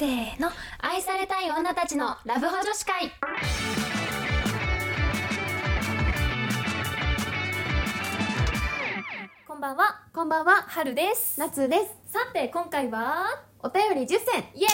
せーの愛されたい女たちのラブホ女子会こんばんは、こんばんは、春です。夏です。さて、今回は、お便り10選、イエ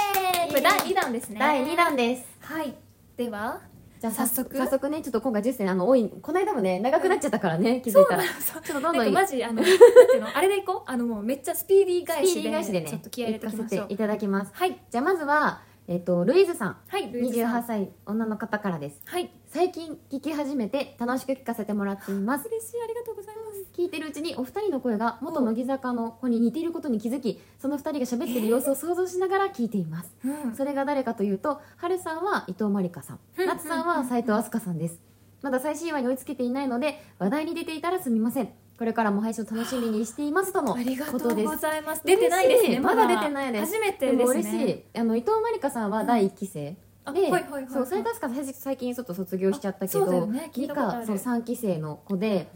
ーイこれ第2弾ですね。第2弾です。はい。では、じゃあ早速早速ね、ちょっと今回10選、あの、多い、この間もね、長くなっちゃったからね、気づいたら。ちそう。ょっとどんどんマジあのなんていうのあれでいこう？あのもうめっちゃスピーディー返しでー返しでね、ちょっと気合い入れておき行ましょう。かせていただきます。はい。じゃあまずは、えっと、ルイズさん、はいルイズさん。28歳、女の方からです。はい最近聞き始めて楽しく聞かせてもらっています。嬉しいありがとうございます。聞いてるうちにお二人の声が元乃木坂の子に似ていることに気づきその二人が喋ってる様子を想像しながら聞いています、うん。それが誰かというと春さんは伊藤まりかさん。うん夏さんは斉藤飛鳥さんです。まだ最新話に追いつけていないので話題に出ていたらすみません。これからも配信を楽しみにしていますとのありがとうことですございます。出てないですね嬉しい。まだ。出てないです。初めてですね。嬉しい。あの伊藤まりかさんは第一期生、あで、はいはいそう斉藤飛鳥さん最近ちょっと卒業しちゃったけど、ね。理科そう3期生の子で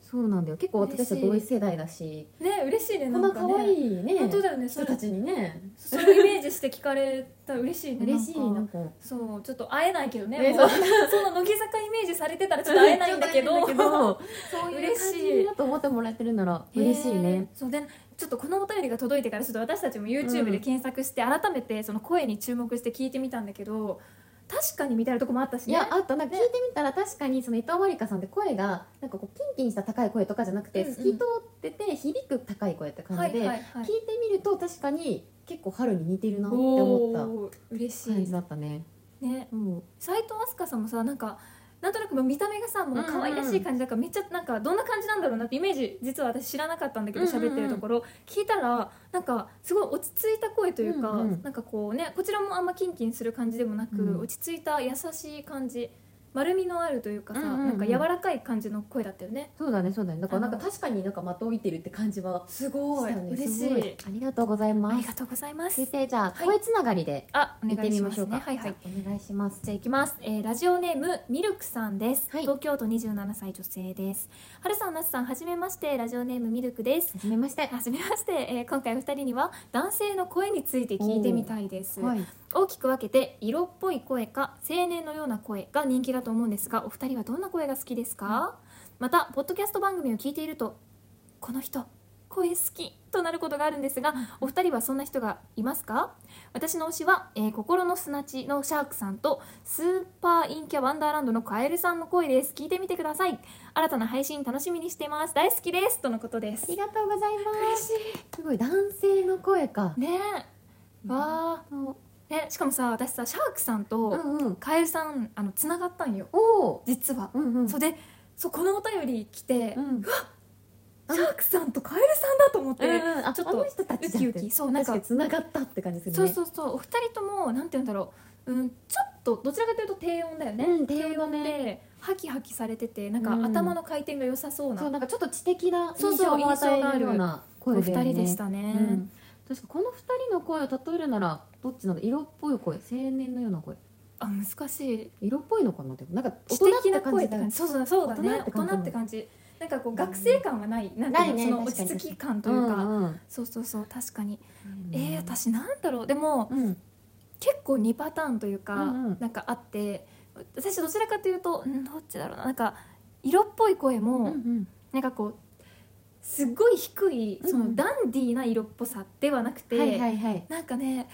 そうなんだよ。結構私たち同一世代だし。ね嬉しいねこなんな可愛いね本当だよねそれ。人たちにね。それをイメージして聞かれたら嬉しいね嬉しいなんんかそうちょっと会えないけどねねその乃木坂イメージされてたらちょっと会えないんだけど。そういう感嬉しいじだと思ってもらえてるなら嬉しいへー。ねそうでちょっとこのお便りが届いてからちょっと私たちも YouTube で検索して改めてその声に注目して聞いてみたんだけど確かにみたいなとこもあったしね。いやあとなんか聞いてみたら確かにその伊藤まりかさんって声がなんかこうキンキンした高い声とかじゃなくてうんうん。透き通ってて響く高い声って感じではいはいはい。聞いてみると確かに結構春に似てるなって思った嬉し感じいだったね。ね。うん。斉藤飛鳥さんもさなんかなんとなく見た目がさもう可愛らしい感じだからめっちゃなんかどんな感じなんだろうなってイメージ実は私知らなかったんだけど喋ってるところ聞いたらなんかすごい落ち着いた声というか、なんかこうねこちらもあんまキンキンする感じでもなく、うん。落ち着いた優しい感じ丸みのあるというかさ、うんうんうん。なんか柔らかい感じの声だったよね。そうだねそうだね。だからなんか確かになんか的を置いてるって感じはすごしたよね嬉しい。ありがとうございあます。りがとうございます。続いてじゃあはい。声つながりであて願いしまみましょうねはいはい。お願いします。じゃあいきます、えーラジオネームミルクさんです、はい。東京都27歳女性です。はるさんなつさんはじめまして。ラジオネームミルクです。はじめまして。はじめまして、えー今回お二人には男性の声について聞いてみたいです、はい大きく分けて色っぽい声か青年のような声が人気だと思うんですがお二人はどんな声が好きですか、またポッドキャスト番組を聞いているとこの人声好きとなることがあるんですがお二人はそんな人がいますか？私の推しは、えー心の砂地のシャークさんとスーパーインキャワンダーランドのカエルさんの声です。聞いてみてください。新たな配信楽しみにしています。大好きです。とのことです。ありがとうございます。すごい男性の声か。いねえ。わあねしかもさ私さシャークさんうとカエルさんあのつながったんよ。おお。実は、うんうん。そうでそうこのお便り来て、うん。シャークさんとカエルさんだと思って、うんうん。あちょっとウキウキ。そうなんか確かに繋がったって感じするね。そうそうそう。お二人ともなんて言うんだろう、うん、ちょっとどちらかというと低音だよね、うん低音だね。でハキハキされててなんかうん。頭の回転が良さそうな、そうなんかちょっと知的な印象を与えるようなお二声だよね。人でしたね、うん確かこの二人の声を例えるならどっちなの色っぽい声？青年のような声？あ難しい。色っぽいのかな？でもなんか大知人的なって感じだそうそうそうだね。大大人って感じ。なんかこう学生感はない、うの？ないねその落ち着き感というか、うんうんそうそうそう確かに、うん。えー、私なんだろう。でもうん。結構2パターンというか、うんうん。なんかあって私どちらかというとんどっちだろうな。なんか色っぽい声も、うんうん。なんかこうすっごい低いそうん。のダンディーな色っぽさではなくて、はいはいはい。なんかね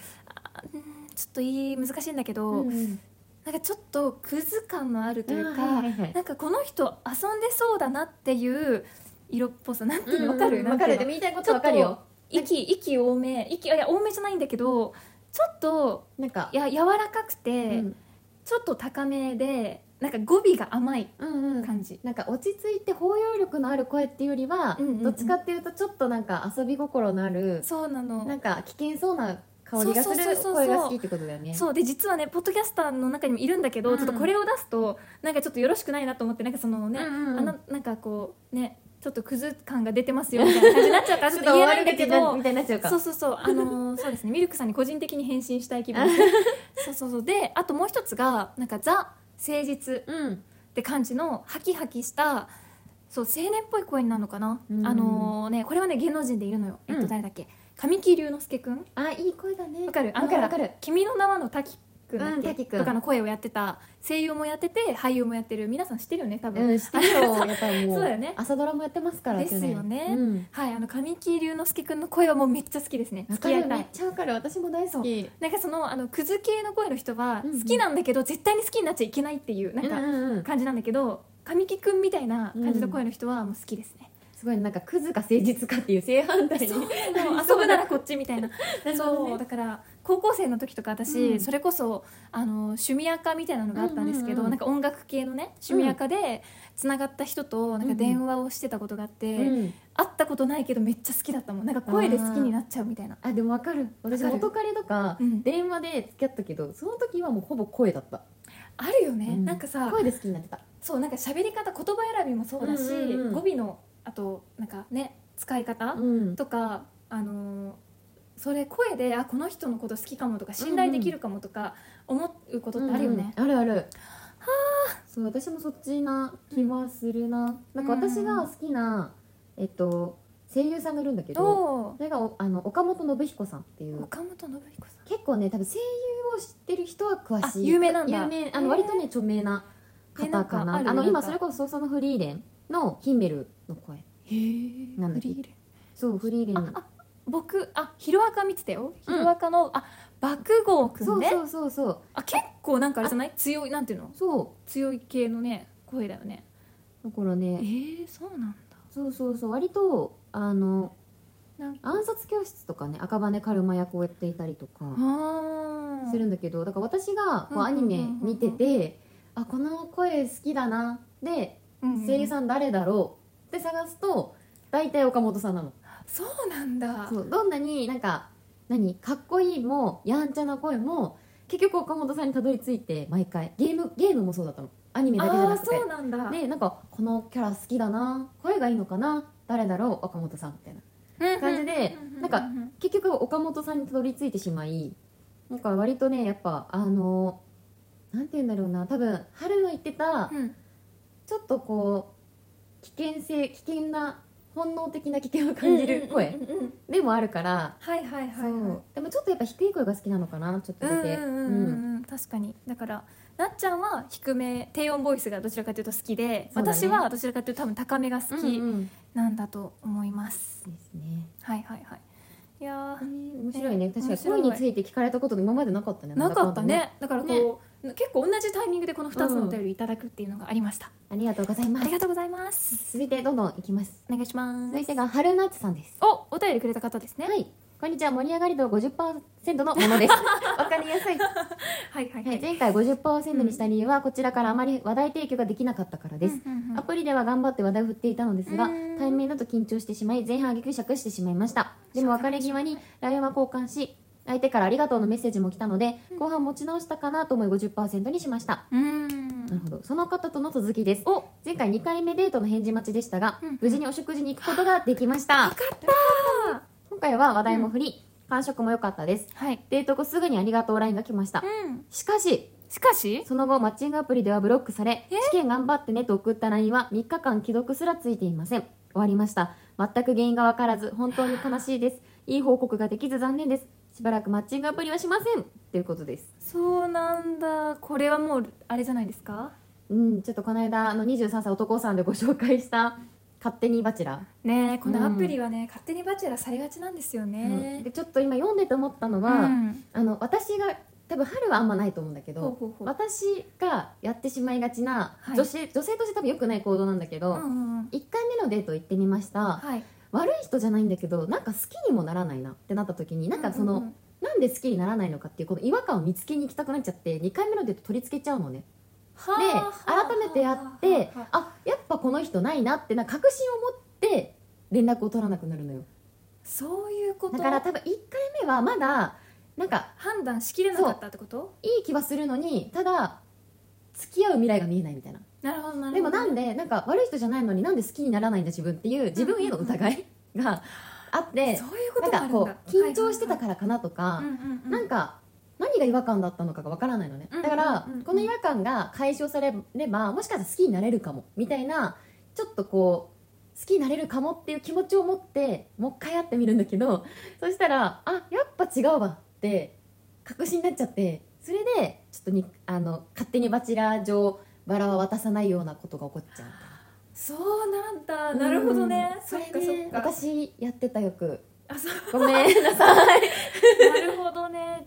ちょっといい難しいんだけど、うんうん。なんかちょっとクズ感のあるというか、あはいはいはい。なんかこの人遊んでそうだなっていう色っぽさなんていうのわかる、うんわかる。でも言いたいことわかるよ。息息多め息いや多めじゃないんだけどちょっとなんか。いや柔らかくて、うん。ちょっと高めでなんか語尾が甘いうんうん。感じ、なんか落ち着いて包容力のある声っていうよりは、うんうんうん。どっちかっていうとちょっとなんか遊び心のあるそうなの。なんか危険そうな香りがする声が好きってことだよね。そう。で実はねポッドキャスターの中にもいるんだけど、うん。ちょっとこれを出すとなんかちょっとよろしくないなと思ってなんかそのね、うんうんうん。あのなんかこうねちょっとクズ感が出てますよみたいな感じになっちゃうからちょっと言えないんだけど みたいになっちゃうか。そうそうそう。あのーそうですねミルクさんに個人的に返信したい気分 そうそうそう。であともう一つがなんかザ誠実うん。って感じのハキハキしたそう青年っぽい声になるのかな、うん。あのーねこれはね芸能人でいるのよ、えっうんと誰だっけ？神木隆之介くん？あいい声だね。わかる？わかる。わかる。君の名はの滝くんとかの声をやってた声優もやってて俳優もやってる。皆さん知ってるよね多分、うん知ってるよ。やっぱりもうそう。だよね。朝ドラもやってますからですよね。うん。はいあの神木隆之介くんの声はもうめっちゃ好きですね。付き合いたい。ちゃわかる。私も大好き。なんかそのあのクズ系の声の人はうんうん好きなんだけど、絶対に好きになっちゃいけないっていうなんかうんうんうん。感じなんだけど神木くんみたいな感じの声の人はもう好きですね、すごいなんかクズか誠実かっていう正反対に。遊ぶならこっちみたいな。そうだから高校生の時とか私、うん。それこそあの趣味垢みたいなのがあったんですけど、うんうんうん。なんか音楽系のね趣味垢でつながった人となんか電話をしてたことがあって、うん。会ったことないけどめっちゃ好きだったもん。なんか声で好きになっちゃうみたいな。あでもわかる。私わかる。元彼とかうん。電話で付き合ったけどその時はもうほぼ声だった。あるよね、うん。なんかさ声で好きになってた。そうなんか喋り方言葉選びもそうだし、うんうんうん。語尾のあとなんかね使い方、うん。とかあのーそれ声であこの人のこと好きかもとか信頼できるかもとか思うことってあるよね、うんうん。あるある。そう私もそっちな気はするな、なんか私が好きな、えっと声優さんがいるんだけどおそれがおあの岡本信彦さんっていう。岡本信彦さん。結構ね多分声優を知ってる人は詳しい。あ有名なんだ。有名あの割とね著名な方かな。あの今それこそそのフリーレンのヒンメルの声へえなんだっけ？フリーレン。そうフリーレンああ僕あヒロアカ見てたよ。うん。ヒロアカの、あ爆豪くんね。そうそうそうそう。あ結構なんかあれじゃない？強いなんていうの？そ強い系のね声だよね。うだからえねー、そうなんだ。そうそうそう。割とあのなんか。暗殺教室とかね赤羽カルマ役をやっていたりとかあするんだけどだから私がこううんアニメ見ててあこの声好きだな。で声優んさん誰だろう？って探すと大体岡本さんなのそうなんだ。そうどんなになんか何かっこいいもやんちゃな声も結局岡本さんにたどり着いて毎回ゲームゲームもそうだったの。アニメだけじゃなくて。そうなんだ。でなんかこのキャラ好きだな声がいいのかな誰だろう岡本さんみたいな。感じでなんか結局岡本さんにたどり着いてしまいなんか割とねやっぱあのなんて言うんだろうな多分春の言ってたうん。ちょっとこう危険性危険な本能的な危険を感じる声でもあるからはいはいはいでもちょっとやっぱ低い声が好きなのかなちょっとだけ。うん確かに。だからなっちゃんは低め低音ボイスがどちらかというと好きで、ね。私はどちらかというと多分高めが好うんきうん。なんだと思います、ですね。はいはいはい。いやえーー面白いね。えー確かに声について聞かれたこと今までなかったね。なかったね。だからこう、ね結構同じタイミングでこの2つのお便りいただくっていうのがありました、ありがとうございます。ありがとうございます。続いてどんどんいきます。お願いします。続いてが春夏さんです。おお便りくれた方ですね。はい。こんにちは。盛り上がり度50%のものです。わかりやすい。はいはいはい、前回50%にした理由はこちらからあまり話題提供ができなかったからです、うん。うんうんアプリでは頑張って話題を振っていたのですがうん。対面だと緊張してしまい前半挙句釈してしまいました。でも別れ際に LINE は交換し相手からありがとうのメッセージも来たので後半持ち直したかなと思い50%にしました。うーん。なるほど。その方との続きです。お。前回2回目デートの返事待ちでしたがうん無事にお食事に行くことができました。今回は話題も振り感触も良かったです。はい。デート後すぐにありがとう LINE が来ました。うん。しかししかし？その後マッチングアプリではブロックされえ？試験頑張ってねと送った LINE は3日間既読すらついていません。終わりました。全く原因が分からず本当に悲しいです。いい報告ができず残念ですしばらくマッチングアプリはしません。ということです。そうなんだ。これはもうあれじゃないですか？うんちょっとこの間あの23歳男さんでご紹介した勝手にバチェラ。ねえこのアプリはね、勝手にバチェラーされがちなんですよー、ね、でちょっと今読んでて思ったのは、うん。あの私が多分春はあんまないと思うんだけど私がやってしまいがちな、はい。女性女性として多分良くない行動なんだけど、うんうんうん。1回目のデート行ってみました。はい悪い人じゃないんだけどなんか好きにもならないなってなった時になんかその、うん。うんうんなんで好きにならないのかっていうこの違和感を見つけに行きたくなっちゃって2回目のデート取り付けちゃうのね。ではあ改めてやってはあやっぱこの人ないなってな確信を持って連絡を取らなくなるのよ。そういうこと？だから多分1回目はまだなんか判断しきれなかったってこと？いい気はするのにただ付き合う未来が見えないみたいななるほどなるほど。でもなんでなんか悪い人じゃないのになんで好きにならないんだ自分っていう自分への疑いがあってそういうこなんかとがあるんだ。こう緊張してたからかなとか、なんか何が違和感だったのかがわからないのね、うんだから、この違和感が解消されればもしかしたら好きになれるかもみたいなちょっとこう好きになれるかもっていう気持ちを持ってもう一回会ってみるんだけどそしたらあやっぱ違うわって確信になっちゃってそれでちょっとにあの勝手にバチェラー上バラは渡さないようなことが起こっちゃう。そうなんだ。なるほどね、うん。それね私やってたよく。あそう。ごめんなさい。なるほどね。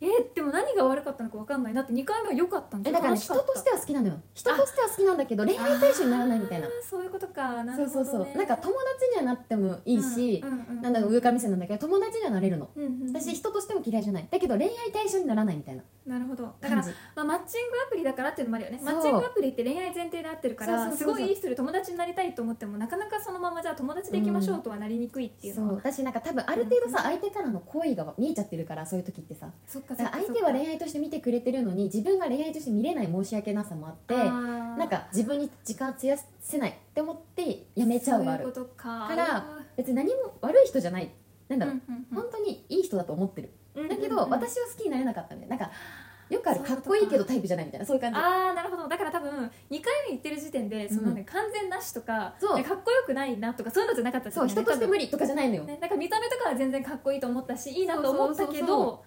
えでも何が悪かったのか分かんない。だって2回目は良かったんだから人としては好きなのよ。人としては好きなんだけど恋愛対象にならないみたいな。そういうことか。なそうそうるほど、ね、そうなんか友達にはなってもいいし、うんうんうんなんだろう上から目線なんだけど友達にはなれるの。うんうんうん。私人としても嫌いじゃない。だけど恋愛対象にならないみたいななるほど。だからまあ、マッチングアプリだからっていうのもあるよね。マッチングアプリって恋愛前提で合ってるからすごいいい人で友達になりたいと思ってもなかなかそのままじゃあ友達でいきましょうとはなりにくいっていうのは、そう。私なんか多分ある程度さ相手からの好意が見えちゃってるからそういう時ってさ。そっか相手は恋愛として見てくれてるのに自分が恋愛として見れない申し訳なさもあってななんか自分に時間費やせないって思ってやめちゃうはある。か。から別に何も悪い人じゃない。なんだろう、うん本当にいい人だと思ってる。うんうんだけど、私は好きになれなかったんでなんかよくあるか。かっこいいけどタイプじゃないみたいなそういう感じ。ああなるほど。だから多分2回目行ってる時点でその、ね完全なしとかかっこよくないなとかそういうのじゃなかったですよね。そう人として無理、理とかじゃないのよ、ね、なんか見た目とかは全然かっこいいと思ったしいいなと思ったけそうそうそうそど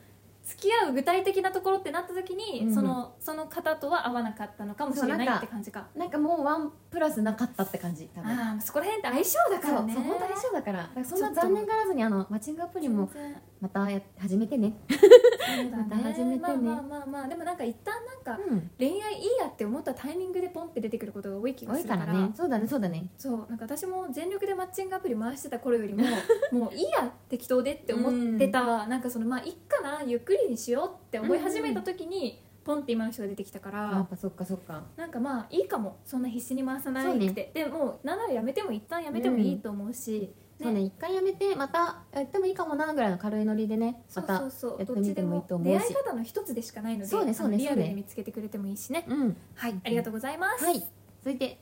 付き合う具体的なところってなった時に、うん。そのその方とは合わなかったのかもしれないって感じか。なんかもうワンプラスなかったって感じ多分。ああそこら辺って相性だからね。そう本当相性だから。そんな残念がらずにあのマッチングアプリもまたや始めてね。ね。また始めてね。まあまあまあまあ。でもなんか一旦なんかうん。恋愛いいやって思ったタイミングでポンって出てくることが多い気がするから。らね。そうだねそうだね。そうなんか私も全力でマッチングアプリ回してた頃よりももういいや適当でって思ってた、なんかそのまあいっかなゆっくりにしようって思い始めた時に、ポンって今の人が出てきたから、やっぱそっかそっか。なんかまあいいかも。そんな必死に回さないって、でもうなんならやめても一旦やめてもいいと思うし、そうね一回やめてまたやってもいいかもなぐらいの軽いノリでねまたそうそう。そうやってみてもいいと思うし。出会い方の一つでしかないのでそうねそうねあのリアルそうね。に見つけてくれてもいいしね。うん。はいありがとうございます。はい。続いて。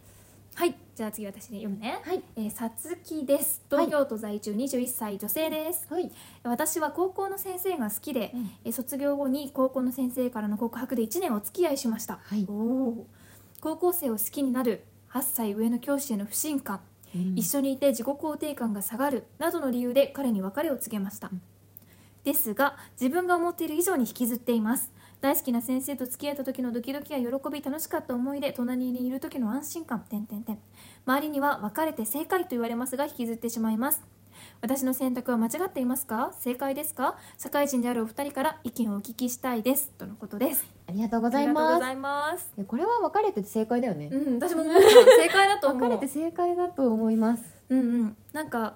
はいじゃあ次私で読むね。はい。えーさつきです。東京都在住21歳女性です、はい。私は高校の先生が好きで、うん。えー卒業後に高校の先生からの告白で1年お付き合いしました、はい。おお高校生を好きになる8歳上の教師への不信感、一緒にいて自己肯定感が下がるなどの理由で彼に別れを告げました、うん。ですが自分が思っている以上に引きずっています。大好きな先生と付き合った時のドキドキや喜び楽しかった思い出隣にいる時の安心感点々点周りには別れて正解と言われますが引きずってしまいます私の選択は間違っていますか？正解ですか？社会人であるお二人から意見をお聞きしたいです。とのことです。ありがとうございます。いこれは別れてて正解だよね。うん私も正解だと思う。別れて正解だと思います。うんうん。なんか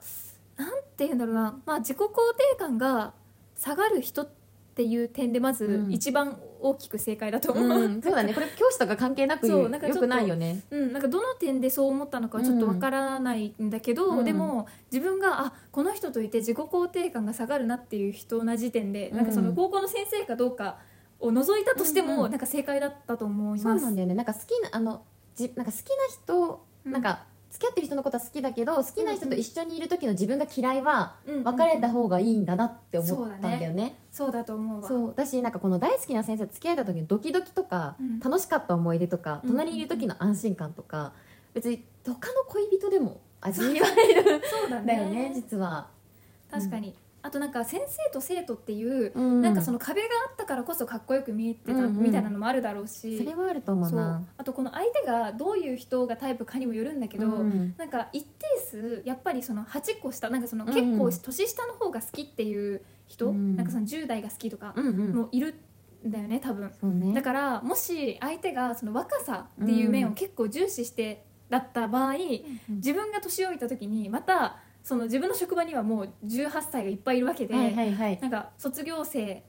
なんて言うんだろうな。まあ自己肯定感が下がる人っていう点でまずうん。一番大きく正解だと思う、うん。そうだね。これ教師とか関係なくよそうなんかちょっとくないよね。うん、なんかどの点でそう思ったのかはちょっとわからないんだけど、うん。でも自分があこの人といて自己肯定感が下がるなっていう人な時点で、うん。なんかその高校の先生かどうかを除いたとしても、うんうん。なんか正解だったと思います。そうなんだよね。なんか好きなあのじなんか好きな人、うん。なんか付き合ってる人のことは好きだけど好きな人と一緒にいる時の自分が嫌いはうん別れた方がいいんだなって思ったんだよね,、そうだと思うわ。そう。私なんかこの大好きな先生と付き合えた時のドキドキとか、うん。楽しかった思い出とかうん隣にいる時の安心感とか別に他の恋人でも味わえる そうだんだよね実は、確かに、あとなんか先生と生徒っていう、うん。なんかその壁があったからこそかっこよく見えてたうんうん。みたいなのもあるだろうし、それはあると思うな。あとこの相手がどういう人がタイプかにもよるんだけど、うんなんか一定数やっぱりその8個下なんかそのうん結構年下の方が好きっていう人、うんなんかその10代が好きとかうんうん。もいるんだよね多分。ね。だからもし相手がその若さっていう面を結構重視してだった場合、自分が年老いた時にまたその自分の職場にはもう18歳がいっぱいいるわけで、はいはいはい。なんか卒業生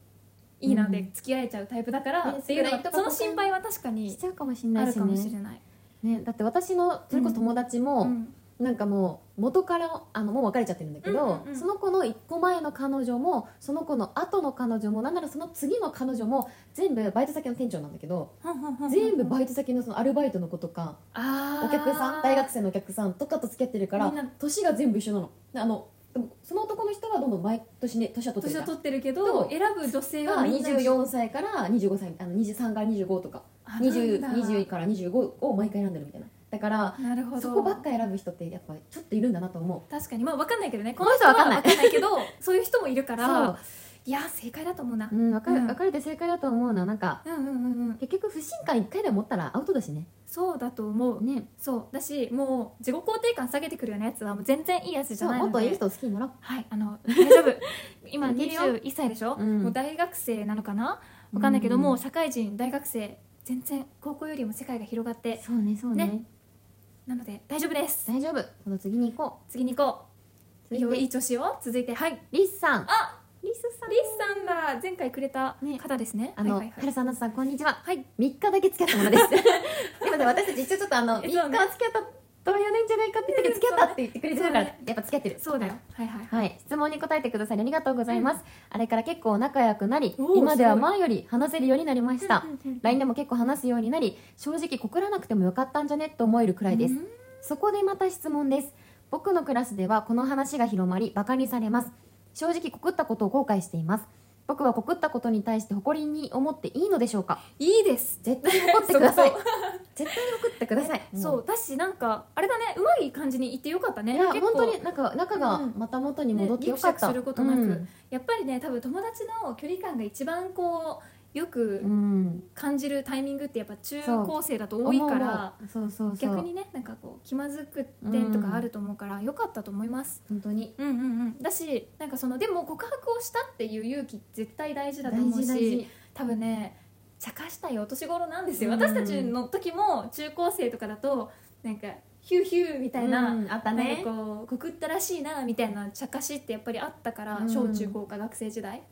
いいなで付き合えちゃうタイプだから、ねっていうのが少ないとこその心配は確かにしちゃうかもしれないしあるかもしねれない。ねだって私のそれこそ友達も、うんなんかもう元からあのもう別れちゃってるんだけど、うんうんうん。その子の1個前の彼女もその子の後の彼女もなんならその次の彼女も全部バイト先の店長なんだけど、全部バイト先のそのアルバイトの子とか、お客さん大学生のお客さんとかと付き合ってるから年が全部一緒なの。であのでもその男の人はどんどん毎年ね年は取ってるってるけど選ぶ女性はがみんな24歳から25歳あの23から25とかあ 20, なんだ。20から25を毎回選んでるみたいなだからなるほど。そこばっか選ぶ人ってやっぱちょっといるんだなと思う。確かに。まあ分かんないけどね。ここのの人は分かんない分かんないけど そういう人もいるからいや正解だと思うな、うん、分かうん。分かれて正解だと思うな。なんかうんうんうんうん。結局不信感一回でも持ったらアウトだしね。そうだと思う。ね。そう。だしもう自己肯定感下げてくるようなやつはもう全然いいやつじゃないので。もっといい人を好きになろう。はいあの大丈夫。今いけるよ21歳でしょ、うん。もう大学生なのかな？わかんないけど、うん。もう社会人大学生全然高校よりも世界が広がって。そうねそうね。ねなので大丈夫です。大丈夫。その次に行こ次に行こう。続いて。いいよいい調子よ続いて。はい。うリスさん。あリスさん。リスさんだ前回くれたね。方ですね。あの、はいはいはい。春さん、夏さん、こんにちは。はい。3日だけ付き合ったものです。でもね、私たち一応ちょっとあの、3日付き合ったとは言わないんじゃないかって言ったけど、付き合ったって言ってくれてるから、やっぱ付き合ってる。そうだよはいはいはいはい、質問に答えてくださりありがとうございます。あれから結構仲良くなり今では前より話せるようになりましたうんうんうん。LINE でも結構話すようになり、正直告らなくてもよかったんじゃね？と思えるくらいですうん。そこでまた質問です。僕のクラスではこの話が広まり、バカにされます。正直告ったことを後悔しています。僕は告ったことに対して誇りに思っていいのでしょうか？いいです。絶対に怒ってください。絶対に怒ってください、そ うだしなんかあれだね。うまい感じに言ってよかったね。いや本当になんか仲がまた元に戻ってよかった、ねギクシャクすることなく。うん。やっぱりね多分友達の距離感が一番こうよくうん。感じるタイミングってやっぱ中高生だと多いから逆にねなんかこう気まずく点とかあると思うからよかったと思います。本当に。うんうんうん。だしなんかそのでも告白をしたっていう勇気絶対大事だと思うし多分ね茶化したいお年頃なんですよ、うん。私たちの時も中高生とかだとなんかヒューヒューみたいな、うん。あったね。かこう告ったらしいなみたいな茶化しってやっぱりあったから、うん。小中高か学生時代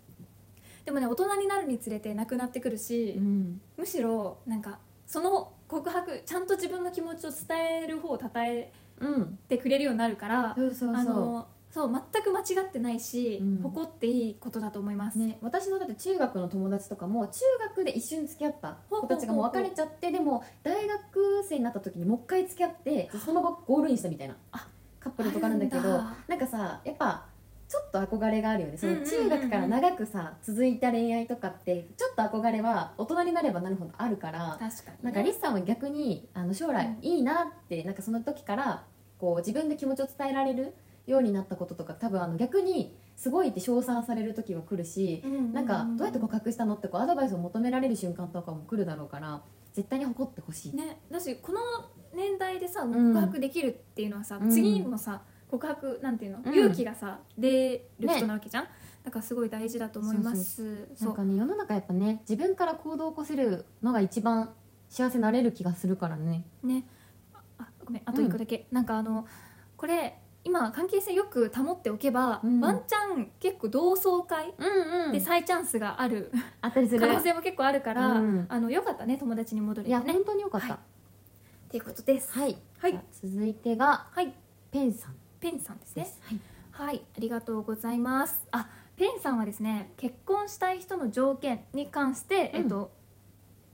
でもね大人になるにつれてなくなってくるし、うん。むしろなんかその告白ちゃんと自分の気持ちを伝える方を称えうんてくれるようになるからそうそうそう。あのそう全く間違ってないし、うん。誇っていいことだと思います、ね、私のだって中学の友達とかも中学で一緒に付き合った子たちがもう別れちゃってでも大学生になった時にもう一回付き合ってその後ゴールインしたみたいなあカップルとかなんだけどなんかさやっぱちょっと憧れがあるよね。そのうんうんうんうん。中学から長くさ続いた恋愛とかってちょっと憧れは大人になればなるほどあるから確かに、ね、なんかリスさんは逆にあの将来いいなってなんかその時からこう自分で気持ちを伝えられるようになったこととか多分あの逆にすごいって称賛される時は来るしうんうんうんなんかどうやって告白したのってこうアドバイスを求められる瞬間とかも来るだろうから絶対に誇ってほしい、ね。だしこの年代でさん。告白できるっていうのはさ、うん。次にもさ告白なんていうの、うん。勇気がさ出るね人なわけじゃん、だからすごい大事だと思います。なんかね世の中やっぱね自分から行動を起こせるのが一番幸せになれる気がするからね。ね。ああごめん。あと一個だけ、なんかあのこれ今関係性よく保っておけば、うん。ワンチャン結構同窓会うんで再チャンスがあるあったりする。可能性も結構あるから、うん。あのよかったね友達に戻れてね。いや本当によかった。はい。っていうことです。はい、はい。じゃあ続いてがはい。ペンさんペンさんですねはいはい、ありがとうございます。あ、ペンさんはですね、結婚したい人の条件に関して、うんえっと。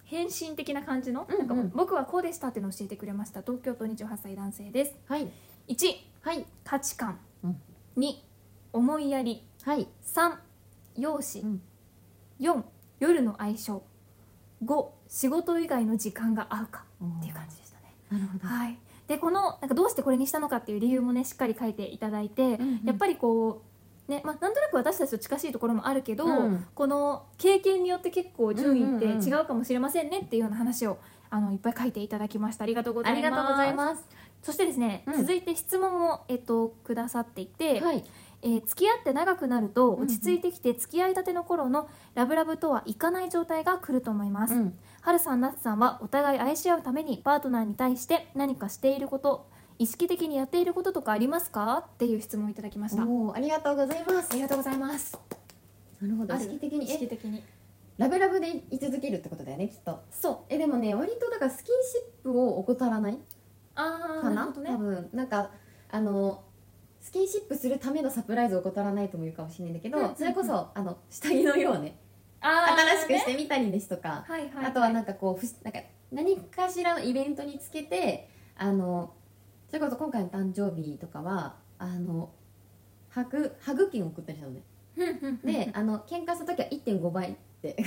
返信的な感じの、うんうんなんか僕はこうでしたっていうのを教えてくれました。東京都28歳男性です。はい1、はい価値観。うん2、思いやり。はい3、容姿。うん4、夜の相性。5、仕事以外の時間が合うかっていう感じでしたね。なるほどはい。でこのなんかどうしてこれにしたのかっていう理由もねしっかり書いていただいて、んうん。やっぱりこうねまあなんとなく私たちと近しいところもあるけど、うん。この経験によって結構順位って違うかもしれませんねっていうような話をあのいっぱい書いていただきました。ありがとうございます。ありがとうございます。そしてですね、うん。続いて質問を、えっと、くださっていて、はいえー付き合って長くなると落ち着いてきて付き合いたての頃のラブラブとはいかない状態が来ると思います、うん。はるさん、なつさんはお互い愛し合うためにパートナーに対して何かしていること意識的にやっていることとかありますか？っていう質問をいただきました。ありがとうございます。りがとうございます。なるほど。意識的に？意識え的に。ラブラブで居続けるってことだよねきっと。そう。えでもね割とだからスキンシップを怠らない？あかな？あなるほどね。多分。なんかあのスキンシップするためのサプライズを怠らないとも言うかもしれないんだけど、うんうんうん。それこそあの下着の色をね。新しくしねてみたりですとか、はいはい、はい、あとはなんかこうふしなんか何かしらのイベントにつけてあのそれこそ今回の誕生日とかはあのハグハグ券を送ったりしたのね。であの喧嘩した時は1.5倍って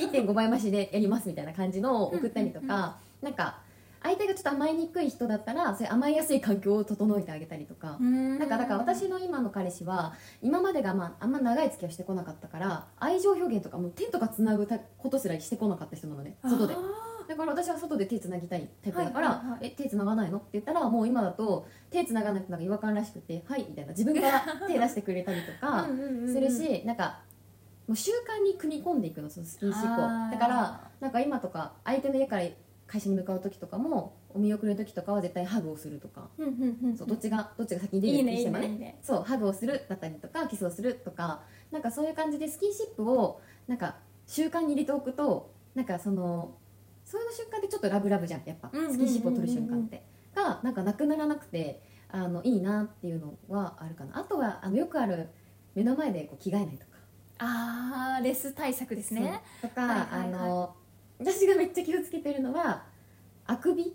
1.5倍増しでやりますみたいな感じのを送ったりとかなんか相手がちょっと甘えにくい人だったらそういう甘えやすい環境を整えてあげたりとか、なんかだから私の今の彼氏は今までがまああんま長い付き合いをしてこなかったから愛情表現とかもう手とかつなぐたことすらしてこなかった人なのね。外で。あだから私は外で手つなぎたいタイプだから「はいはいはい。え手つながないの?」って言ったらもう今だと手つながないとなんか違和感らしくて「はい」みたいな自分から手出してくれたりとーか うんうんうんうん。するしなんかもう習慣に組み込んでいくのそのスキンシップを。だからなんか今とか相手の家から会社に向かう時とかもお見送りの時とかは絶対ハグをするとか、そうどっちがどっちが先に出るってしてもね。そうハグをするだったりとかキスをするとかなんかそういう感じでスキンシップをなんか習慣に入れておくとなんかそのそういう瞬間でちょっとラブラブじゃんやっぱ。スキンシップを取る瞬間って。がなんかなくならなくてあのいいなっていうのはあるかな。あとはあのよくある目の前でこう着替えないとか。あーレス対策ですね。とか、はいはいはい。あの私がめっちゃ気をつけてるのはあくび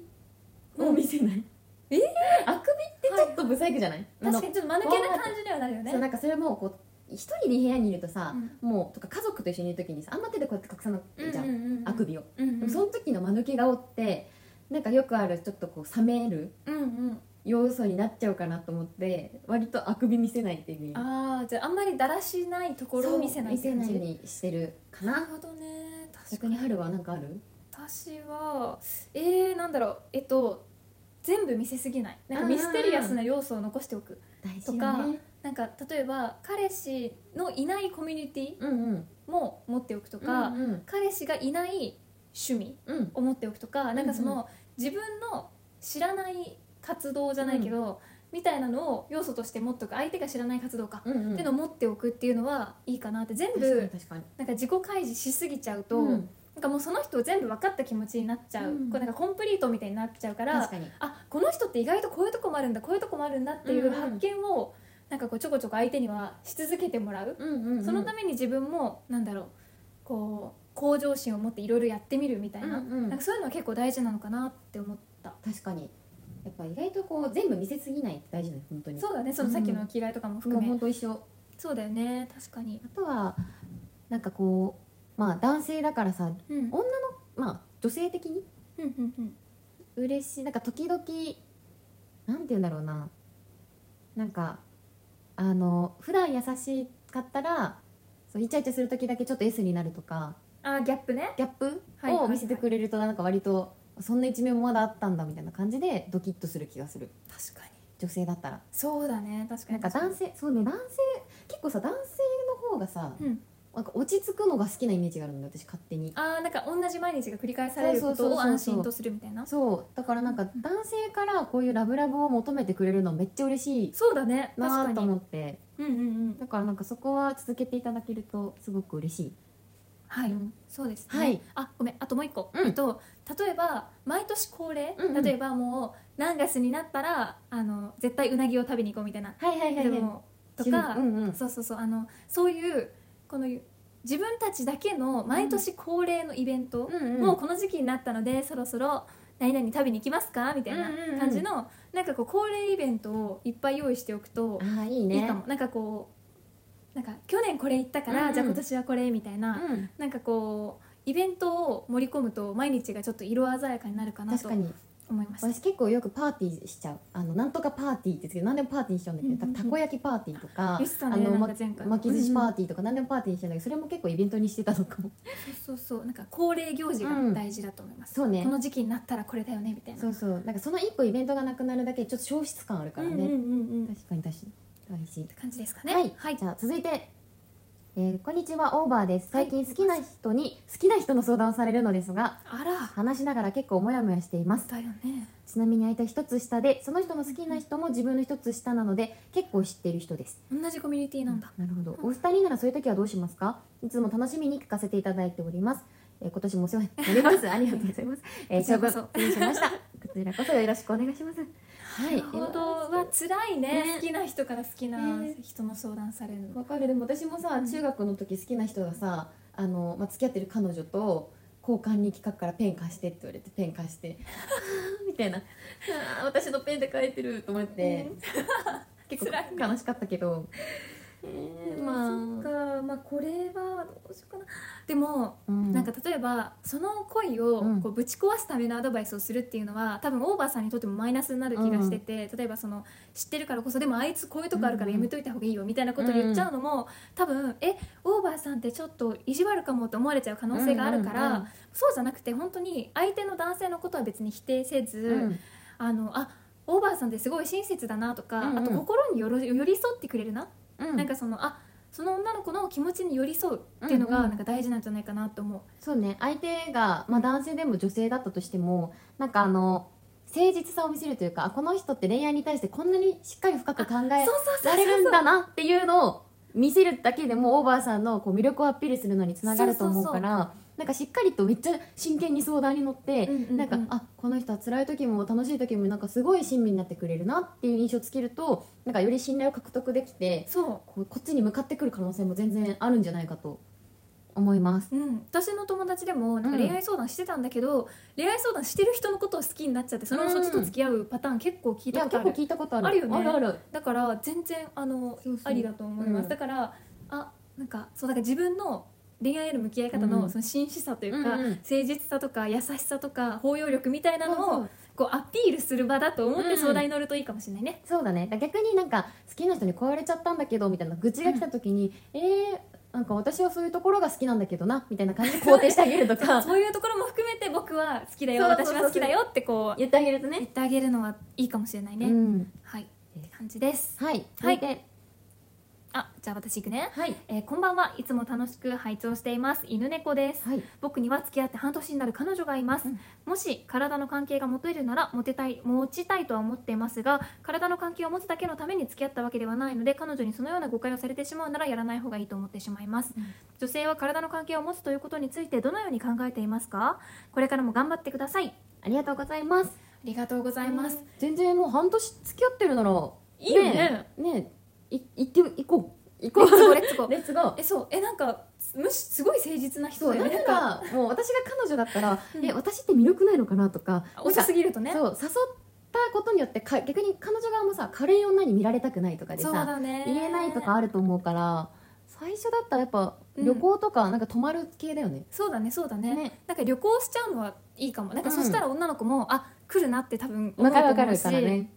を見せない、えあくびってちょっとブサイクじゃない、確かにちょっと間抜けな感じにはなるよね。そうなんかそれもこう一人で部屋にいるとさ、うもうとか家族と一緒にいる時にさあんま手でこうやって隠さないいじゃん、あくびを、うんその時の間抜け顔ってなんかよくあるちょっとこう冷めるうんうん。要素になっちゃうかなと思って割とあくび見せないっていう。ああじゃああんまりだらしないところを見せない見せないにしてるかな。なるほどね逆に春は何かある？私はえー、なんだろう。えっと全部見せすぎない。なんかミステリアスな要素を残しておく。とかよね。なんか例えば彼氏のいないコミュニティうんうん。も持っておくとか、うんうん。彼氏がいない趣味うん。を持っておくとか、なんかその自分の知らない活動じゃないけど、みたいなのを要素として持っておく。相手が知らない活動か、うんうん。っていうのを持っておくっていうのはいいかなって。全部なんか自己開示しすぎちゃうと、うん。なんかもうその人を全部分かった気持ちになっちゃう、うん。こうなんかコンプリートみたいになっちゃうからあこの人って意外とこういうとこもあるんだこういうとこもあるんだっていううんうん。発見をなんかこうちょこちょこ相手にはし続けてもらう、うんうんうん。そのために自分もなんだろうこう向上心を持っていろいろやってみるみたいな,、うんうん。なんかそういうのは結構大事なのかなって思った。確かにやっぱ意外とこう全部見せすぎないって大事だよ本当に。そうだねそのさっきの着替えとかも含もうめ、本当一緒。そうだよね確かに。あとはなんかこうまあ男性だからさうん。女のまあ女性的にうんうんうん。嬉しい。なんか時々なんて言うんだろうな。なんかあの普段優しかったらそうイチャイチャする時だけちょっと S になるとか。あーギャップね。ギャップを見せてくれるとなんか割とそんな一面もまだあったんだみたいな感じでドキッとする気がする。確かに。女性だったら。そうだね。確かに。なんか男性そうね男性結構さ男性の方がさうん。なんか落ち着くのが好きなイメージがあるんだよ私勝手に。あーなんか同じ毎日が繰り返されることを安心とするみたいな。そうだからなんか男性からこういうラブラブを求めてくれるのめっちゃ嬉しい。そうだね。確かに。なと思って。うんうんうん。だからなんかそこは続けていただけるとすごく嬉しいはい、うん。そうですね、はい。あごめん。あともう一個、うん。と例えば毎年恒例、うんうん。例えばもう何月になったらあの絶対うなぎを食べに行こうみたいな、はいはいはいはい。とか、うんうん。そうそうそうあのそういうこの自分たちだけの毎年恒例のイベント、うんうん。もうこの時期になったのでそろそろ何々食べに行きますかみたいなうんうんうん。感じの、なんかこう恒例イベントをいっぱい用意しておくとああいいね。いいかも、なんかこうなんか去年これ行ったから、うんうん。じゃあ今年はこれみたいな、うん。なんかこうイベントを盛り込むと毎日がちょっと色鮮やかになるかなと確かに。思いました。私結構よくパーティーしちゃう。あのなんとかパーティーってけど何でもパーティーにしちゃうんだけど、うんうんうん。たこ焼きパーティーとかねあの巻き寿司パーティーとか何でもパーティーにしてんだけどそれも結構イベントにしてたのかも。そうそうそうなんか恒例行事が大事だと思います、そうね。この時期になったらこれだよねみたいな。そうそう。なんかその一個イベントがなくなるだけでちょっと消失感あるからね、うんうんうんうん。確かに確かに大事感じですかね。はい、はい。じゃあ続いて、えーこんにちは。オーバーです。最近好きな人に好きな人の相談をされるのですがあら。話しながら結構モヤモヤしています。だよね。ちなみに相手は一つ下でその人の好きな人も自分の一つ下なので結構知っている人です。同じコミュニティなんだ、なるほど。お二人ならそういう時はどうしますか？いつも楽しみに聞かせていただいております、えー今年もお世話になります。ありがとうございます、えー、長文失礼しました。こちらこそよろしくお願いしますはい。なるほど。は辛いね。ね。好きな人から好きなね。人の相談されるの、わかる。でも私もさ中学の時好きな人がさあの、まあ、付き合ってる彼女と交換に企画からペン貸してって言われてペン貸して。みたいな。私のペンで書いてると思って、結構辛い悲しかったけどえそっか。まあこれはどうしようかな。でも、うん。なんか例えばその恋をうん。こうぶち壊すためのアドバイスをするっていうのは多分オーバーさんにとってもマイナスになる気がしてて、例えばその知ってるからこそでもあいつこういうとこあるからやめといた方がいいよみたいなことを言っちゃうのも、多分えオーバーさんってちょっと意地悪かもって思われちゃう可能性があるから、うん。うん。うんそうじゃなくて本当に相手の男性のことは別に否定せず、うん。あのあオーバーさんってすごい親切だなとか、うんうん。あと心に寄り添ってくれるなうん。なんかそのあその女の子の気持ちに寄り添うっていうのうんうん。がなんか大事なんじゃないかなと思う、そうね。相手が、まあ、男性でも女性だったとしてもなんかあの誠実さを見せるというかあこの人って恋愛に対してこんなにしっかり深く考えそうそうそうられるんだなっていうのを見せるだけでもオーバーさんのこう魅力をアピールするのにつながると思うからなんかしっかりとめっちゃ真剣に相談に乗って、うんうんうん。なんかあこの人は辛い時も楽しい時もなんかすごい親身になってくれるなっていう印象をつけるとなんかより信頼を獲得できてそこうこっちに向かってくる可能性も全然あるんじゃないかと思います。う、うん、私の友達でもなんかうん恋愛相談してたんだけど、恋愛相談してる人のことを好きになっちゃってそのそっちと付き合うパターン結構聞いたことある。結構聞いたことある。あるよね。あるある。だから全然あのりだと思います、うん。だからあなんかそうだから自分の恋愛への向き合い方のうんその真摯さというか、うんうん。誠実さとか優しさとか包容力みたいなのをこうアピールする場だと思ってうん相談に乗るといいかもしれないね、そうだね。だ逆になんか好きな人に壊れちゃったんだけどみたいな愚痴が来た時に、えー、なんか私はそういうところが好きなんだけどなみたいな感じで肯定してあげるとか。そういうところも含めて僕は好きだよ私は好きだよってこう言ってあげるとね。言ってあげるのはいいかもしれないね、うん。はい。感じです。はい。はい。続いてあじゃあ私行くね、はい。えーこんばんは。いつも楽しく拝聴しています。犬猫です。はい。僕には付き合って半年になる彼女がいます、うん。もし体の関係が持てるならモテたい持ちたいとは思っていますが体の関係を持つだけのために付き合ったわけではないので彼女にそのような誤解をされてしまうならやらない方がいいと思ってしまいます、うん。女性は体の関係を持つということについてどのように考えていますか？これからも頑張ってください。あありがとうございます。りがとうございます、全然もう半年付き合ってるならいいよね。ねねい行って行こう。行こレッツゴーレッツゴー。レッツゴー。えそう。えなんかむしすごい誠実な人だよね。かもう私が彼女だったら、うん。え私って魅力ないのかなとか遅すぎるとね。そう誘ったことによってか逆に彼女側もさ軽い女に見られたくないとかでそうさだね。言えないとかあると思うから最初だったらやっぱうん。旅行とかなんか泊まる系だよね、そうだねそうだね。ね。なんか旅行しちゃうのはいいかも。なんかうん。そしたら女の子も、あ来るなって多分思わうかるわかるからね。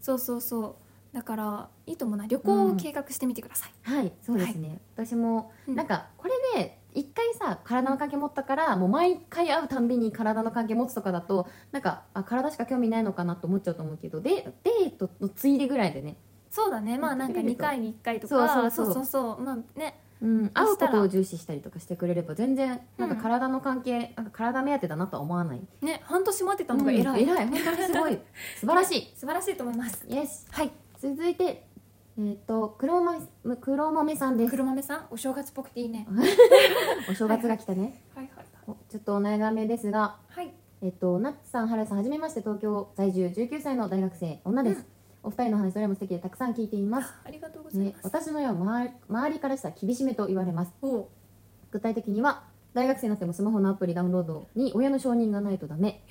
そうそうそうだからいいと思うな。旅行を計画してみてください、はいそうですね、私もうん。なんかこれで一回さ体の関係持ったからもう毎回会うたんびに体の関係持つとかだとなんかあ体しか興味ないのかなと思っちゃうと思うけどでデートのついでぐらいでね、そうだね。まあなんか2回に1回とか。そうそうそう。そうそうまあね。うん、会うことを重視したりとかしてくれれば全然なんか体の関係、なんか体目当てだなとは思わない。ね半年待ってたのが偉い、うん偉い。本当にすごい。素晴らし素晴らしいと思います。いイエスはい続いてえっ、と黒豆黒豆さんです黒豆さんお正月っぽくていいね お正月が来たね、はいはいおちょっとお悩みですがはいえっと、ナッツさん、ハルさん、はじめまして、東京在住19歳の大学生、女です。お二人の話、どれも素敵でたくさん聞いています。ありがとうございねま、す、私のよう周り周りからしたら厳しめと言われます。具体的には、大学生になってもスマホのアプリダウンロードに親の承認がないとダメ。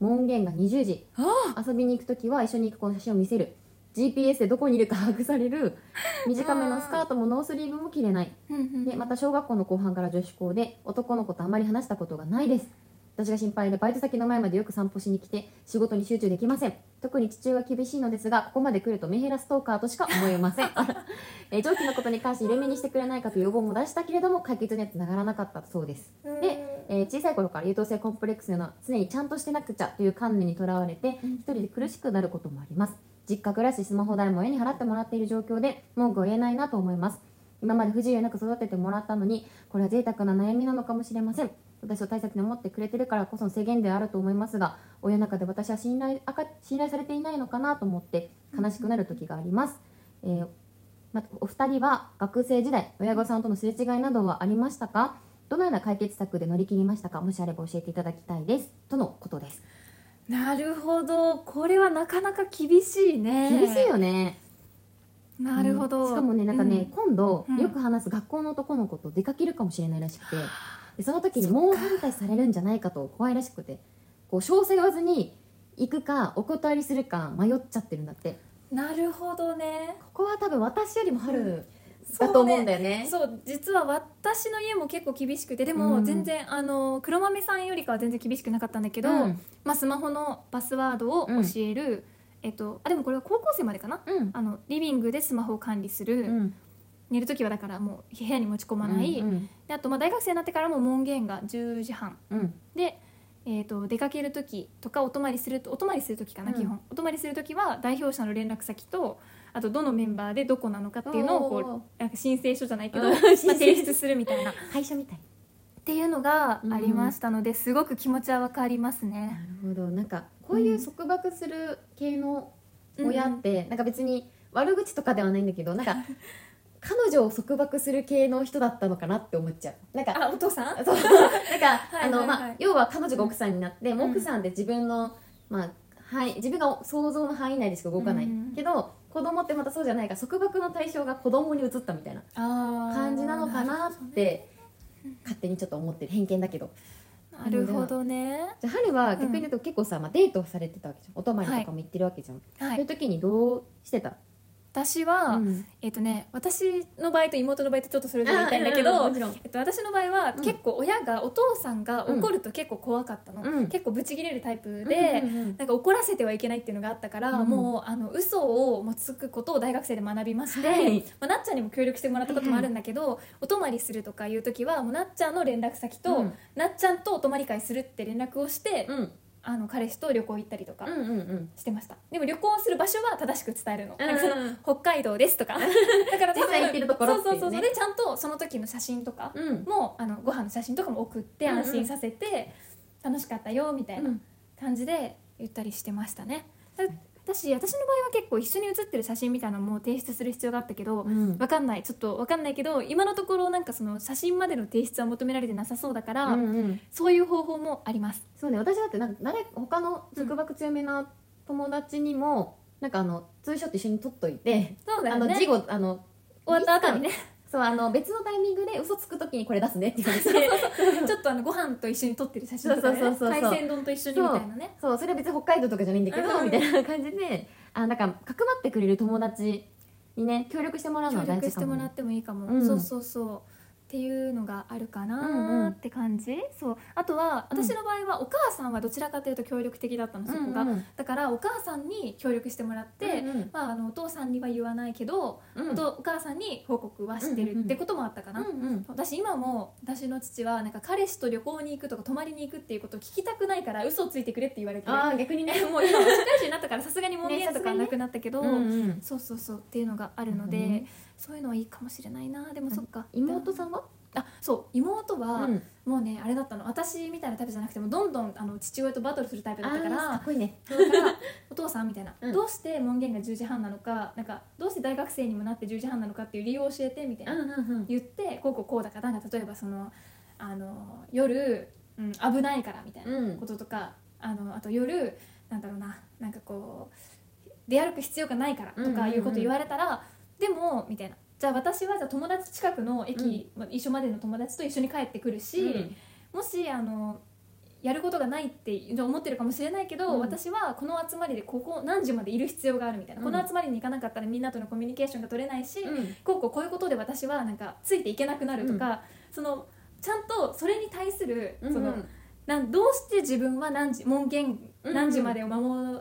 門限が20時。あ遊びに行くときは一緒に行く子の写真を見せる。GPS でどこにいるか把握される。短めのスカートもノースリーブも着れない。でまた小学校の後半から女子校で男の子とあまり話したことがないです。私が心配でバイト先の前までよく散歩しに来て仕事に集中できません。特に父親は厳しいのですがここまで来るとメンヘラストーカーとしか思えません。えー上記のことに関して入れ目にしてくれないかという要望も出したけれども解決にはつながらなかったそうです。で、えー小さい頃から優等生コンプレックスのような常にちゃんとしてなくちゃという観念にとらわれて一人で苦しくなることもあります実家暮らしスマホ代も親に払ってもらっている状況で文句を言えないなと思います。今まで不自由なく育ててもらったのにこれは贅沢な悩みなのかもしれません。私を大切に思ってくれてるからこその制限ではあると思いますが親の中で私は信頼あか信頼されていないのかなと思って悲しくなる時があります、えーまたお二人は学生時代親御さんとのすれ違いなどはありましたか？どのような解決策で乗り切りましたか？もしあれば教えていただきたいです。とのことです。なるほど。これはなかなか厳しいね。厳しいよね、なるほど、うん。しかもねなんかね、今度、うん。よく話す学校の男の子と出かけるかもしれないらしくて。でその時に猛反対されるんじゃないかと怖いらしくて。こう詳細言わずに行くかお断りするか迷っちゃってるんだって。うんなるほどね。ここは多分私よりも春、だと思うんだよね。そう実は私の家も結構厳しくてでうん。も全然、あの黒豆さんよりかは全然厳しくなかったんだけど、うん。まあ、スマホのパスワードを教える、えっと、あでもこれは高校生までかな？うん。あのリビングでスマホを管理する、うん。寝る時はだからもう部屋に持ち込まない、うんであとまあ大学生になってからも門限が10時半。うん。で、えー、と出かける時とかお泊まりするとお泊まりする時かな、うん。基本。お泊まりする時は代表者の連絡先とあとどのメンバーでどこなのかっていうのをこうなんか申請書じゃないけど、うん。まあ、提出するみたいな。っ会社みたい。ていうのがありましたので、すごく気持ちはわかりますなね。るほど。なんかこういう束縛する系の親って、なんか別に悪口とかではないんだけどなんか 彼女を束縛する系の人だったのかなって思っちゃう。なんかあお父さん？そう。なんかいあのまあ要は彼女が奥さんになって、もううん。奥さんって自分のまあはい自分が想像の範囲内でしか動かない、うん。けど子供ってまたそうじゃないから束縛の対象が子供に移ったみたいな感じなのかなって勝手にちょっと思ってる偏見だけど。なるほどね。じゃあ春は逆に言うと結構さ、まあ、デートされてたわけじゃん。お泊まりとかも行ってるわけじゃん、はい。そういう、時にどうしてた、私は、うん。えっ、とね私の場合と妹の場合ってちょっとそれぞれ言いたいんだけど、あうんえっと、私の場合は、うん結構親がお父さんが怒ると結構怖かったの、うん結構ブチギレるタイプで、うんうんうんなんか怒らせてはいけないっていうのがあったから、うんもうあの嘘をもうつくことを大学生で学びまして、はいまあ、なっちゃんにも協力してもらったこともあるんだけど、お泊まりするとかいう時はもうなっちゃんの連絡先と、うんなっちゃんとお泊まり会するって連絡をして、うんあの彼氏と旅行行ったりとかしてました、でも旅行する場所は正しく伝えるの,、うんなんかその北海道ですとか。だから多分行ってるところね。そうそうそう。でちゃんとその時の写真とかうん。もあのご飯の写真とかも送って安心させて、楽しかったよみたいな感じで言ったりしてましたねだ私私の場合は結構一緒に写ってる写真みたいなのも提出する必要があったけど、うん。わかんない。ちょっとわかんないけど今のところなんかその写真までの提出は求められてなさそうだから、うんうん。そういう方法もあります。そうね。私だってなんか誰他の束縛強めな友達にも、なんかあのツーショット一緒に撮っといて、あのそうだよね。事後あの終わった後にねそうあの別のタイミングで嘘つく時にこれ出すねって言われてちょっとあのご飯と一緒に撮ってる写真とかね。そうそうそうそう海鮮丼と一緒にみたいなね。そう。それは別に北海道とかじゃないんだけど、う。んみたいな感じであなんかかくまってくれる友達にね協力してもらう。の協は大事かも、力してもらっね、てもいいかも、う。んそう。そう。そうっていうのがあるかうんうなん。って感じ、そう。あとはうん。私の場合はお母さんはどちらかというと協力的だったのそこが、うん。うんだからお母さんに協力してもらって、うんうん。まあ、あのお父さんには言わないけど、うん。お母さんに報告はしてるってこともあったかな、うんうん。私今も私の父はなんか彼氏と旅行に行くとか泊まりに行くっていうことを聞きたくないから嘘をついてくれって言われて。るああ逆にね。もう今は社会人になったからさすがに門限とかはなくなったけど、うんうん。そうそうそう。っていうのがあるので、なるほどねそういうのはいいかもしれないな。でもそっか。妹さんは、あそう。妹は、うん。もうねあれだったの。私みたいなタイプじゃなくてもどんどんあの父親とバトルするタイプだったかあーからっこいいね。だから お父さんみたいな、うん。どうして門限が10時半なのかなんかどうして大学生にもなって10時半なのかっていう理由を教えてみたいな、うんうん言ってこうこうこうだからなんか例えばそのあの夜、うん、危ないからみたいなうん。こととか、あのあと夜なんだろうななんかこう出歩く必要がないからとうんうんうんかいうこと言われたら、でもみたいな。じゃあ私はじゃあ友達近くの駅、まあ一緒までの友達と一緒に帰ってくるし、うん。もしあのやることがないって思ってるかもしれないけど、うん。私はこの集まりでここ何時までいる必要があるみたいな、うん。この集まりに行かなかったらみんなとのコミュニケーションが取れないし、うん。こうこうこういうことで私はなんかついていけなくなるとか、そのちゃんとそれに対する、うん。そのなんどうして自分は何時門限うん何時までを守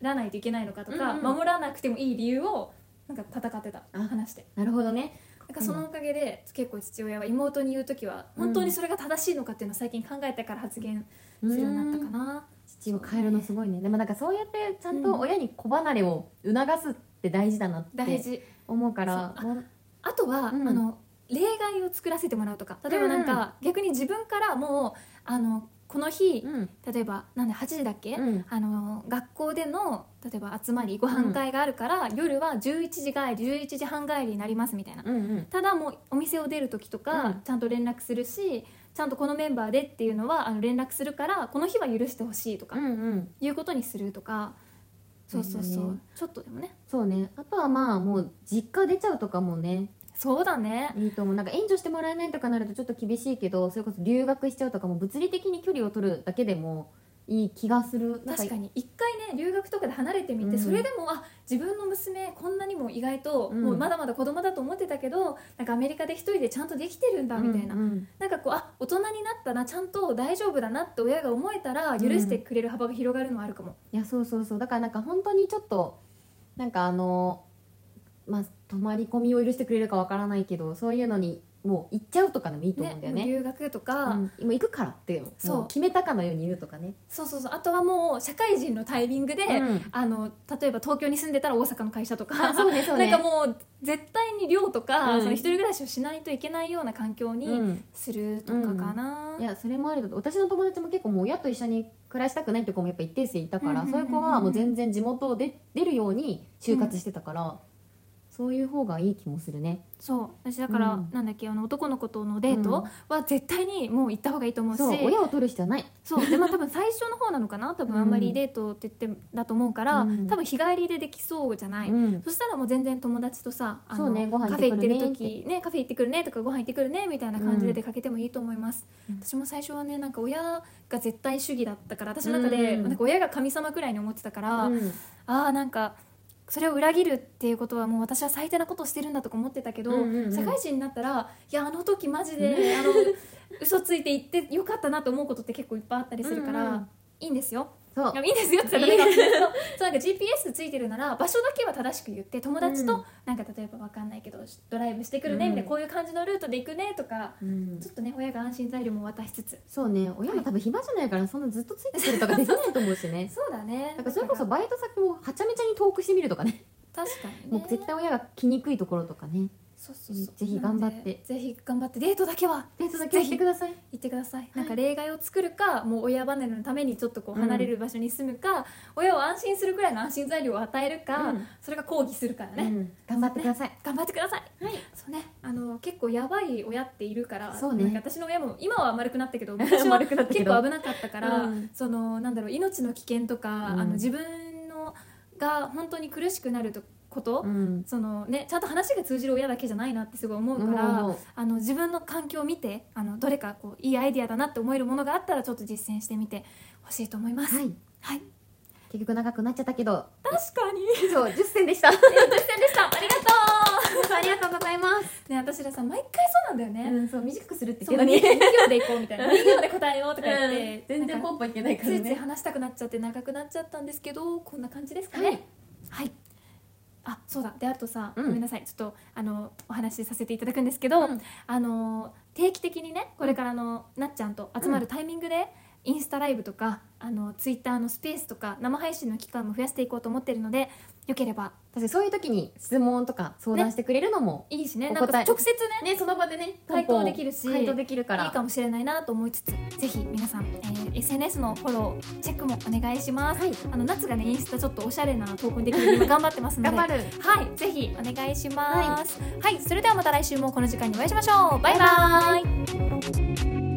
らないといけないのかとか、うん。守らなくてもいい理由をなんか戦ってたあ話して。なるほどね。なんかそのおかげで結構父親は妹に言う時は本当にそれが正しいのかっていうのを最近考えてから発言するようになったかな。父を変えるのすごいね。でもなんかそうやってちゃんと親に子離れを促すって大事だなって大事。思うからあとは、うん。あの例外を作らせてもらうとか。例えばなんか、逆に自分からもうあのこの日、うん。例えばなんで8時だっけ、うん。あの学校での例えば集まりご飯会があるから、夜は11時帰り11時半帰りになりますみたいな、うんうん。ただもうお店を出る時とか、うん。ちゃんと連絡するしちゃんとこのメンバーでっていうのはあの連絡するからこの日は許してほしいとか、うんうん。いうことにするとか。そうそうそう、うんちょっとでもね。そうね。あとはまあもう実家出ちゃうとかもねそうだね。いいと思う。なんか援助してもらえないとかなるとちょっと厳しいけどそれこそ留学しちゃうとかも物理的に距離を取るだけでもいい気がする。確かに。一回ね留学とかで離れてみて、うん。それでもあ自分の娘こんなにも意外と、うん。もうまだまだ子供だと思ってたけどなんかアメリカで一人でちゃんとできてるんだみたいな、うんうんなんかこうあ大人になったなちゃんと大丈夫だなって親が思えたら許してくれる幅が広がるのはあるかも、いやそうそうそう。だからなんか本当にちょっとなんかあのまあ泊まり込みを許してくれるかわからないけどそういうのにもう行っちゃうとかでもいいと思うんだよね。留学とか、うん、今行くからっていうのそう。決めたかのように言うとかね、そう。そうそうあとはもう社会人のタイミングで、うん。あの例えば東京に住んでたら大阪の会社とかあそうねそうね。なんかもう絶対に寮とか、うん。その一人暮らしをしないといけないような環境うにん、するとかかな、いやそれもあると私の友達も結構もう親と一緒に暮らしたくないって子もやっぱ一定数いたから、そういう子はもう全然地元を出出るように就活してたから、そういう方がいい気もするね。そう。私だから、うん。なんだっけあの男の子とのデートは絶対にもう行った方がいいと思うし、そう親を取る必要はない。そう。でまあ多分最初の方なのかな？多分あんまりデートって言ってだと思うから、うん。多分日帰りでできそうじゃない、うん。そしたらもう全然友達とさあのそうねご飯カ行ってくるねフェ行ってる時ねカフェ行ってくるねとかご飯行ってくるねみたいな感じうん。で出かけてもいいと思います、うん。私も最初はねなんか親が絶対主義だったから私の中で、うん。なんか親が神様くらいに思ってたから、うん。ああなんかそれを裏切るっていうことはもう私は最低なことをしてるんだとか思ってたけど、うんうんうん。社会人になったらいやあの時マジであの嘘ついて言ってよかったなと思うことって結構いっぱいあったりするから、うんうん。いいんですよそう。いやいですよって言ったらそうなんか GPS ついてるなら場所だけは正しく言って友達とうん。なんか例えばわかんないけどドライブしてくるねみたいな、うんこういう感じのルートで行くねとかうん。ちょっとね親が安心材料も渡しつつ。そうね。親も多分暇じゃないからそんなずっとついてくるとかできないと思うしね。そうだね。だからそれこそバイト先もはちゃめちゃに遠くしてみるとかね。確かにね。もう絶対親が来にくいところとかねそうそうそう。ぜひ頑張って。ぜひ頑張って。デートだけは。デートだけしてください。行ってください、なんか例外を作るかもう親離れのためにちょっとこう離れる場所に住むか、親を安心するくらいの安心材料を与えるか、うん。それが抗議するからね、うん。頑張ってください。頑張ってください。はい。そうね。あの結構やばい親っているからそうね。私の親も今は丸くなったけど昔は 丸くなったけ結ど構危なかったから、うん。そのなんだろう命の危険とか、うん。あの自分のが本当に苦しくなるとこと、うん。そのね、ちゃんと話が通じる親だけじゃないなってすごい思うから、思う思うあの自分の環境を見てあのどれかこういいアイディアだなって思えるものがあったらちょっと実践してみてほしいと思います。はい。はい、結局長くなっちゃったけど。確かに。そう10選でした。実践でした。ありがとありがとうございます。うね私らさ毎回そうなんだよね、うんそう短くするって言って2行でいこうみたいな。2行で答えようとか言って、全然なんかポンポンいけないかついついらね話したくなっちゃって長くなっちゃったんですけどこんな感じですかね。はい。はいあそうだ。であとさ、うん。ごめんなさい。ちょっとあのお話しさせていただくんですけど、うん。あの定期的にねこれからあの、なっちゃんと集まるタイミングで、インスタライブとかあのツイッターのスペースとか生配信の期間も増やしていこうと思ってるのでよければ確かにそういう時に質問とか相談してくれるのもいいしね。なんか直接ねねその場でね回答できるし。回答できるからいいかもしれないなと思いつつぜひ皆さん、えー SNS のフォローチェックもお願いします、はい。あの夏がねインスタちょっとおしゃれな投稿にできるように今頑張ってますので。頑張る。はい。ぜひお願いします。はい、それではまた来週もこの時間にお会いしましょう。バイバイ